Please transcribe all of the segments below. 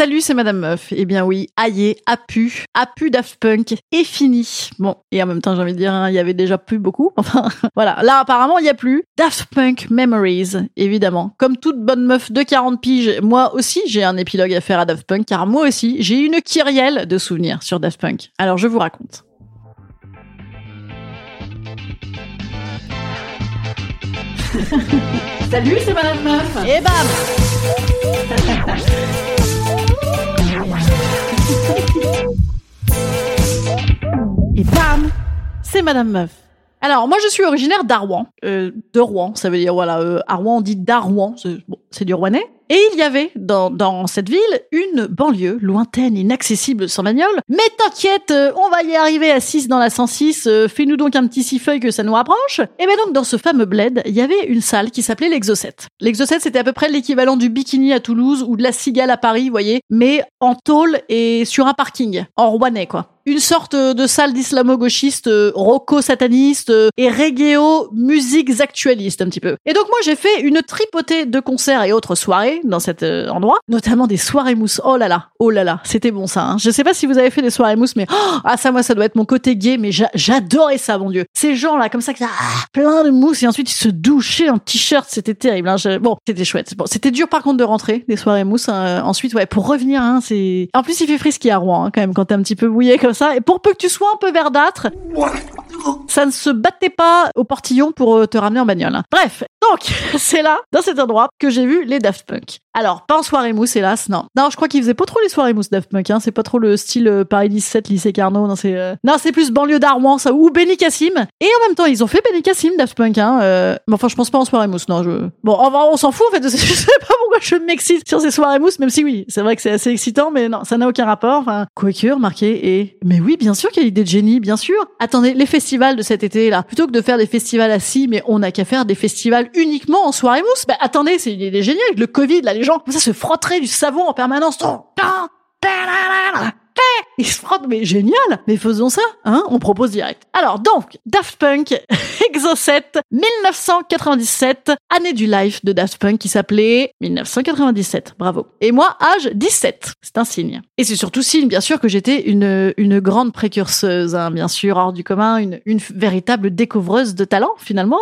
Salut, c'est Madame Meuf. Eh bien oui, aïe, a pu, a pu Daft Punk est fini. Bon, et en même temps, j'ai envie de dire, hein, il y avait déjà plus beaucoup. Enfin, voilà. Là, apparemment, il y a plus. Daft Punk Memories, évidemment. Comme toute bonne meuf de 40 piges, moi aussi, j'ai un épilogue à faire à Daft Punk, car moi aussi, j'ai une kyrielle de souvenirs sur Daft Punk. Alors, je vous raconte. Salut, c'est Madame Meuf. Et bam Madame Meuf. Alors, moi, je suis originaire d'Arwan. Euh, de Rouen, ça veut dire, voilà, euh, Arwan, on dit d'Arwan, c'est du Rouennais. Et il y avait dans, dans cette ville une banlieue lointaine, inaccessible sans bagnole. Mais t'inquiète, euh, on va y arriver à 6 dans la 106, euh, fais-nous donc un petit six feuilles que ça nous rapproche. Et bien donc, dans ce fameux bled, il y avait une salle qui s'appelait l'Exocet. L'Exocet, c'était à peu près l'équivalent du Bikini à Toulouse ou de la Cigale à Paris, vous voyez, mais en tôle et sur un parking, en Rouennais, quoi une sorte de salle d'islamo-gauchiste, euh, roco-sataniste euh, et reggae musiques actualistes un petit peu. Et donc moi j'ai fait une tripotée de concerts et autres soirées dans cet euh, endroit, notamment des soirées mousse. Oh là là, oh là là, c'était bon ça. Hein. Je sais pas si vous avez fait des soirées mousse, mais oh, ah ça moi ça doit être mon côté gay, mais j'a- j'adorais ça mon dieu. Ces gens là comme ça qui ah, plein de mousse et ensuite ils se douchaient en t-shirt, c'était terrible. Hein. Bon, c'était chouette. C'était dur par contre de rentrer des soirées mousse. hein. Ensuite ouais, pour revenir, c'est. En plus il fait frisky à Rouen quand même quand t'es un petit peu mouillé comme ça. Et pour peu que tu sois un peu verdâtre, ça ne se battait pas au portillon pour euh, te ramener en bagnole. Bref, donc c'est là, dans cet endroit, que j'ai vu les Daft Punk. out Alors, pas en soirée mousse, hélas, non. Non, je crois qu'ils faisaient pas trop les soirées mousse Daft Punk, hein. C'est pas trop le style euh, Paris 17, lycée Carnot, non, c'est, euh, non, c'est plus banlieue d'Arwan, ça, ou Benny Cassim. Et en même temps, ils ont fait Benny Cassim, Daft Punk, hein. euh, mais enfin, je pense pas en soirée mousse, non, je, bon, vrai, on s'en fout, en fait, je sais pas pourquoi je m'excite sur ces soirées mousse, même si oui, c'est vrai que c'est assez excitant, mais non, ça n'a aucun rapport, enfin, quoique, remarquez, et, mais oui, bien sûr qu'il y a l'idée de génie, bien sûr. Attendez, les festivals de cet été, là, plutôt que de faire des festivals assis, mais on n'a qu'à faire des festivals uniquement en soirée mousse. Bah, attendez, c'est une idée géniale, le Covid, là, les gens, comme ça, se frotteraient du savon en permanence. Ils se frottent, mais génial! Mais faisons ça, hein? On propose direct. Alors, donc, Daft Punk, Exocet, 1997, année du live de Daft Punk qui s'appelait 1997. Bravo. Et moi, âge 17. C'est un signe. Et c'est surtout signe, bien sûr, que j'étais une, une grande précurseuse, hein, bien sûr, hors du commun, une, une véritable découvreuse de talent, finalement.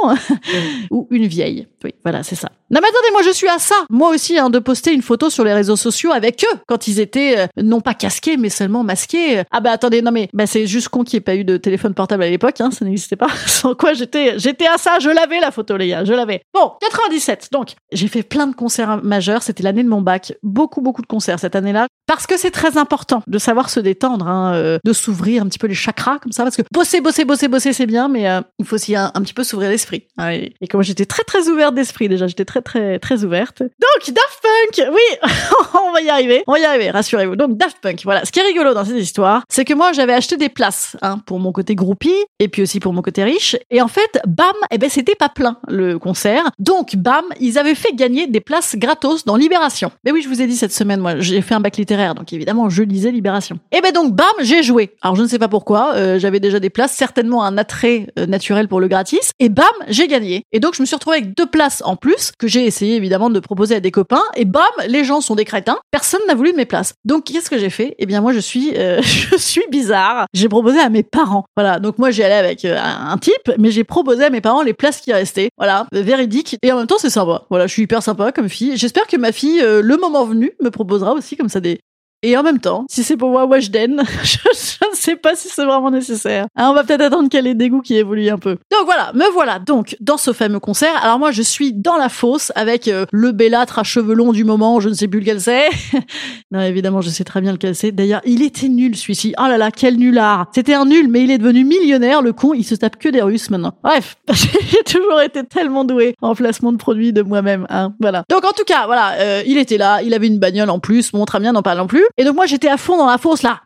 Ou une vieille. Oui, voilà, c'est ça. Non, mais attendez, moi, je suis à ça. Moi aussi, hein, de poster une photo sur les réseaux sociaux avec eux, quand ils étaient, euh, non pas casqués, mais seulement masqués. Ah bah attendez, non mais, bah c'est juste con qu'il n'y ait pas eu de téléphone portable à l'époque, hein, ça n'existait pas. Sans quoi j'étais, j'étais à ça, je l'avais la photo, les gars, je l'avais. Bon, 97, donc, j'ai fait plein de concerts majeurs, c'était l'année de mon bac. Beaucoup, beaucoup de concerts cette année-là. Parce que c'est très important de savoir se détendre, hein, euh, de s'ouvrir un petit peu les chakras, comme ça, parce que bosser, bosser, bosser, bosser, c'est bien, mais euh, il faut aussi un, un petit peu s'ouvrir l'esprit. hein, et, et comme j'étais très, très ouverte d'esprit, déjà, j'étais très, très, ouverte. Donc, Daft Punk, oui, on va y arriver, on va y arriver, rassurez-vous. Donc, Daft Punk, voilà. Ce qui est rigolo dans cette histoire, c'est que moi j'avais acheté des places hein, pour mon côté groupie et puis aussi pour mon côté riche. Et en fait, bam, eh ben c'était pas plein le concert. Donc bam, ils avaient fait gagner des places gratos dans Libération. Mais oui, je vous ai dit cette semaine, moi j'ai fait un bac littéraire, donc évidemment je lisais Libération. Et ben donc bam, j'ai joué. Alors je ne sais pas pourquoi, euh, j'avais déjà des places, certainement un attrait euh, naturel pour le gratis. Et bam, j'ai gagné. Et donc je me suis retrouvée avec deux places en plus que j'ai essayé évidemment de proposer à des copains. Et bam, les gens sont des crétins. Personne n'a voulu de mes places. Donc qu'est-ce que j'ai fait? Eh bien moi je suis, euh, je suis bizarre. J'ai proposé à mes parents. Voilà. Donc moi j'y allais avec euh, un, type, mais j'ai proposé à mes parents les places qui restaient. Voilà, véridique. Et en même temps c'est sympa. Voilà, je suis hyper sympa comme fille. J'espère que ma fille, euh, le moment venu, me proposera aussi comme ça des et en même temps, si c'est pour voir Washden, je, je sais pas si c'est vraiment nécessaire. Hein, on va peut-être attendre qu'elle ait des goûts qui évoluent un peu. Donc voilà, me voilà donc dans ce fameux concert. Alors moi, je suis dans la fosse avec euh, le bellâtre à cheveux longs du moment, je ne sais plus lequel c'est. non, évidemment, je sais très bien lequel c'est. D'ailleurs, il était nul celui-ci. Oh là là, quel nulard. C'était un nul, mais il est devenu millionnaire, le con. Il se tape que des Russes maintenant. Bref, j'ai toujours été tellement doué en placement de produits de moi-même. Hein, voilà. Donc en tout cas, voilà, euh, il était là, il avait une bagnole en plus. Bon, très bien, n'en parlons plus. Et donc moi j'étais à fond dans la fosse là.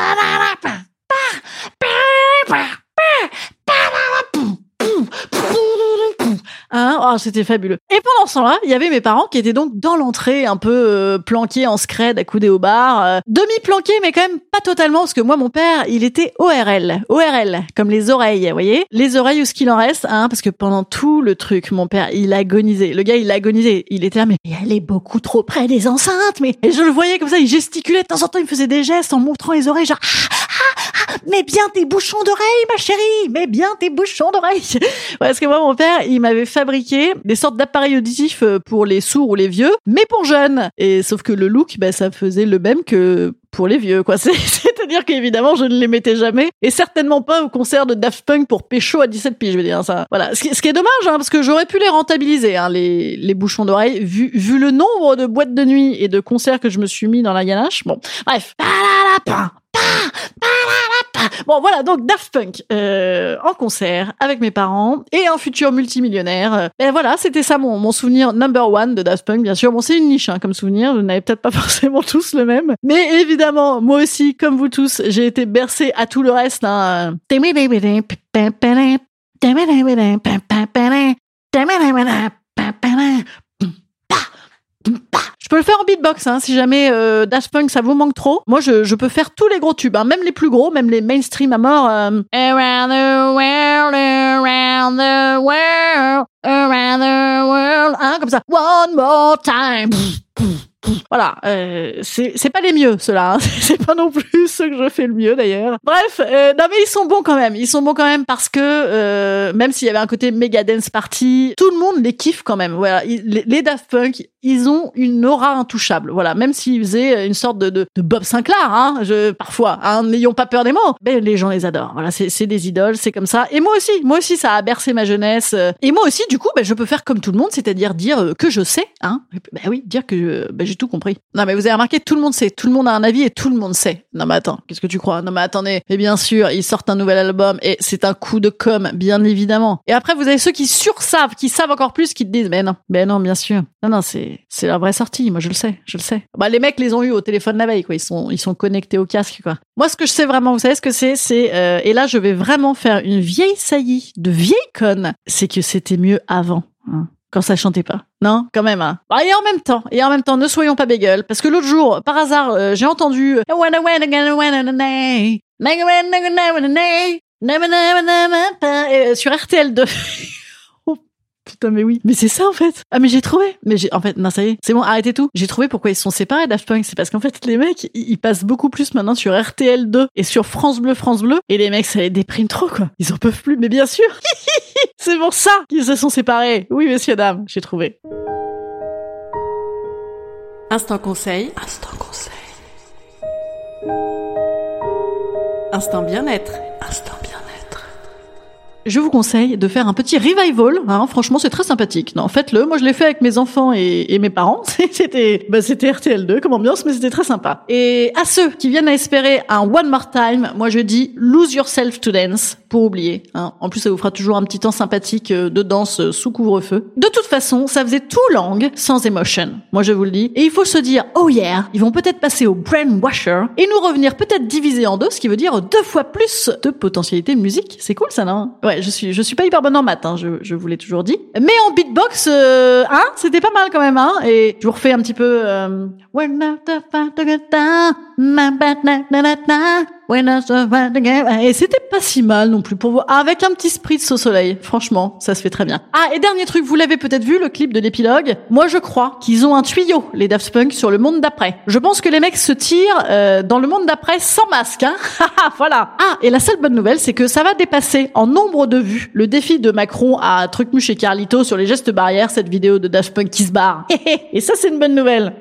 Hein oh, c'était fabuleux. Et pendant ce temps-là, il y avait mes parents qui étaient donc dans l'entrée, un peu euh, planqués en scred, accoudés au bar, euh, demi-planqués, mais quand même pas totalement, parce que moi, mon père, il était ORL, ORL, comme les oreilles, vous voyez, les oreilles ou ce qu'il en reste, hein, parce que pendant tout le truc, mon père, il agonisait. Le gars, il agonisait. Il était là, mais elle est beaucoup trop près des enceintes, mais et je le voyais comme ça, il gesticulait de temps en temps, il faisait des gestes en montrant les oreilles, genre. Ah, ah, ah, mets bien tes bouchons d'oreilles, ma chérie, mets bien tes bouchons d'oreilles. Parce que moi, mon père, il m'avait fabriqué des sortes d'appareils auditifs euh, pour les sourds ou les vieux, mais pour jeunes. Et sauf que le look, bah, ça faisait le même que pour les vieux, quoi. C'est- C'est-à-dire qu'évidemment, je ne les mettais jamais, et certainement pas au concert de Daft Punk pour pécho à 17 piges, je veux dire ça. Voilà. Ce qui, est dommage, hein, parce que j'aurais pu les rentabiliser, hein, les, les bouchons d'oreilles, vu, vu le nombre de boîtes de nuit et de concerts que je me suis mis dans la ganache. Bon, bref. Bon voilà donc Daft Punk euh, en concert avec mes parents et un futur multimillionnaire. Euh, Et voilà c'était ça mon, mon souvenir number one de Daft Punk bien sûr. Bon c'est une niche hein, comme souvenir, vous n'avez peut-être pas forcément tous le même, mais évidemment moi aussi comme vous tous j'ai été bercé à tout le reste. Hein. Je peux le faire en beatbox, hein, si jamais euh, Daft Punk ça vous manque trop. Moi, je, je peux faire tous les gros tubes, hein, même les plus gros, même les mainstream à mort. euh, around the world, around the world, around the world, hein, comme ça. One more time. Voilà, euh, c'est pas les mieux ceux-là, hein. c'est pas non plus ceux que je fais le mieux d'ailleurs. Bref, euh, non mais ils sont bons quand même, ils sont bons quand même parce que euh, même s'il y avait un côté méga dance party, tout le monde les kiffe quand même. Voilà, les, Daft Punk, ils ont une aura intouchable. Voilà, même s'ils faisaient une sorte de, de, de Bob Sinclair, hein, je, parfois, hein, n'ayons pas peur des mots. Ben les gens les adorent. Voilà, c'est des idoles, c'est comme ça. Et moi aussi, moi aussi, ça a bercé ma jeunesse. Et moi aussi, du coup, ben, je peux faire comme tout le monde, c'est-à-dire dire euh, que je sais, hein. Ben oui, dire que euh, ben, tout compris. Non, mais vous avez remarqué, tout le monde sait, tout le monde a un avis et tout le monde sait. Non, mais attends, qu'est-ce que tu crois? Non, mais attendez. Et bien sûr, ils sortent un nouvel album et c'est un coup de com, bien évidemment. Et après, vous avez ceux qui sursavent, qui savent encore plus, qui te disent, mais non, ben non, bien sûr. Non, non, c'est c'est la vraie sortie. Moi, je le sais, je le sais. Bah, les mecs les ont eu au téléphone la veille, quoi. Ils sont ils sont connectés au casque, quoi. Moi, ce que je sais vraiment, vous savez ce que c'est? C'est euh, et là, je vais vraiment faire une vieille saillie de vieille conne. C'est que c'était mieux avant. hein, quand ça chantait pas. Non, quand même. Hein. Bah, et en même temps, et en même temps, ne soyons pas bégueules, parce que l'autre jour, par hasard, euh, j'ai entendu euh, euh, sur RTL 2. Oh, Mais oui. Mais c'est ça, en fait. Ah, mais j'ai trouvé. Mais j'ai, en fait, non, ça y est. C'est bon, arrêtez tout. J'ai trouvé pourquoi ils sont séparés, Daft. C'est parce qu'en fait, les mecs, ils, passent beaucoup plus maintenant sur RTL 2 et sur France Bleu, France Bleu. Et les mecs, ça les déprime trop, quoi. Ils en peuvent plus. Mais bien sûr. c'est pour ça qu'ils se sont séparés. Oui, messieurs, dames. J'ai trouvé. Instant conseil. Instant conseil. Instant bien-être. Instant bien-être. Je vous conseille de faire un petit revival. Hein. Franchement, c'est très sympathique. Non, faites-le. Moi, je l'ai fait avec mes enfants et, mes parents. c'était, bah, c'était RTL2 comme ambiance, mais c'était très sympa. Et à ceux qui viennent à espérer un one more time, moi je dis lose yourself to dance pour oublier. Hein. En plus, ça vous fera toujours un petit temps sympathique euh, de danse euh, sous couvre-feu. De toute façon, ça faisait tout langue sans emotion. Moi, je vous le dis. Et il faut se dire, oh yeah, ils vont peut-être passer au brainwasher et nous revenir peut-être divisé en deux, ce qui veut dire deux fois plus de potentialité musique. C'est cool ça, non? Ouais, je suis, je suis pas hyper bonne en maths, hein, je, je vous l'ai toujours dit. Mais en beatbox, euh, hein, c'était pas mal quand même, hein. Et je vous refais un petit peu. Euh, et c'était pas si mal non plus pour vous. Avec un petit spritz au soleil. Franchement, ça se fait très bien. Ah, et dernier truc, vous l'avez peut-être vu, le clip de l'épilogue. Moi, je crois qu'ils ont un tuyau, les Daft Punk, sur le monde d'après. Je pense que les mecs se tirent euh, dans le monde d'après sans masque. Hein voilà. Ah, et la seule bonne nouvelle, c'est que ça va dépasser en nombre de vues le défi de Macron à Trucmuche et Carlito sur les gestes barrières, cette vidéo de Daft Punk qui se barre. et ça, c'est une bonne nouvelle.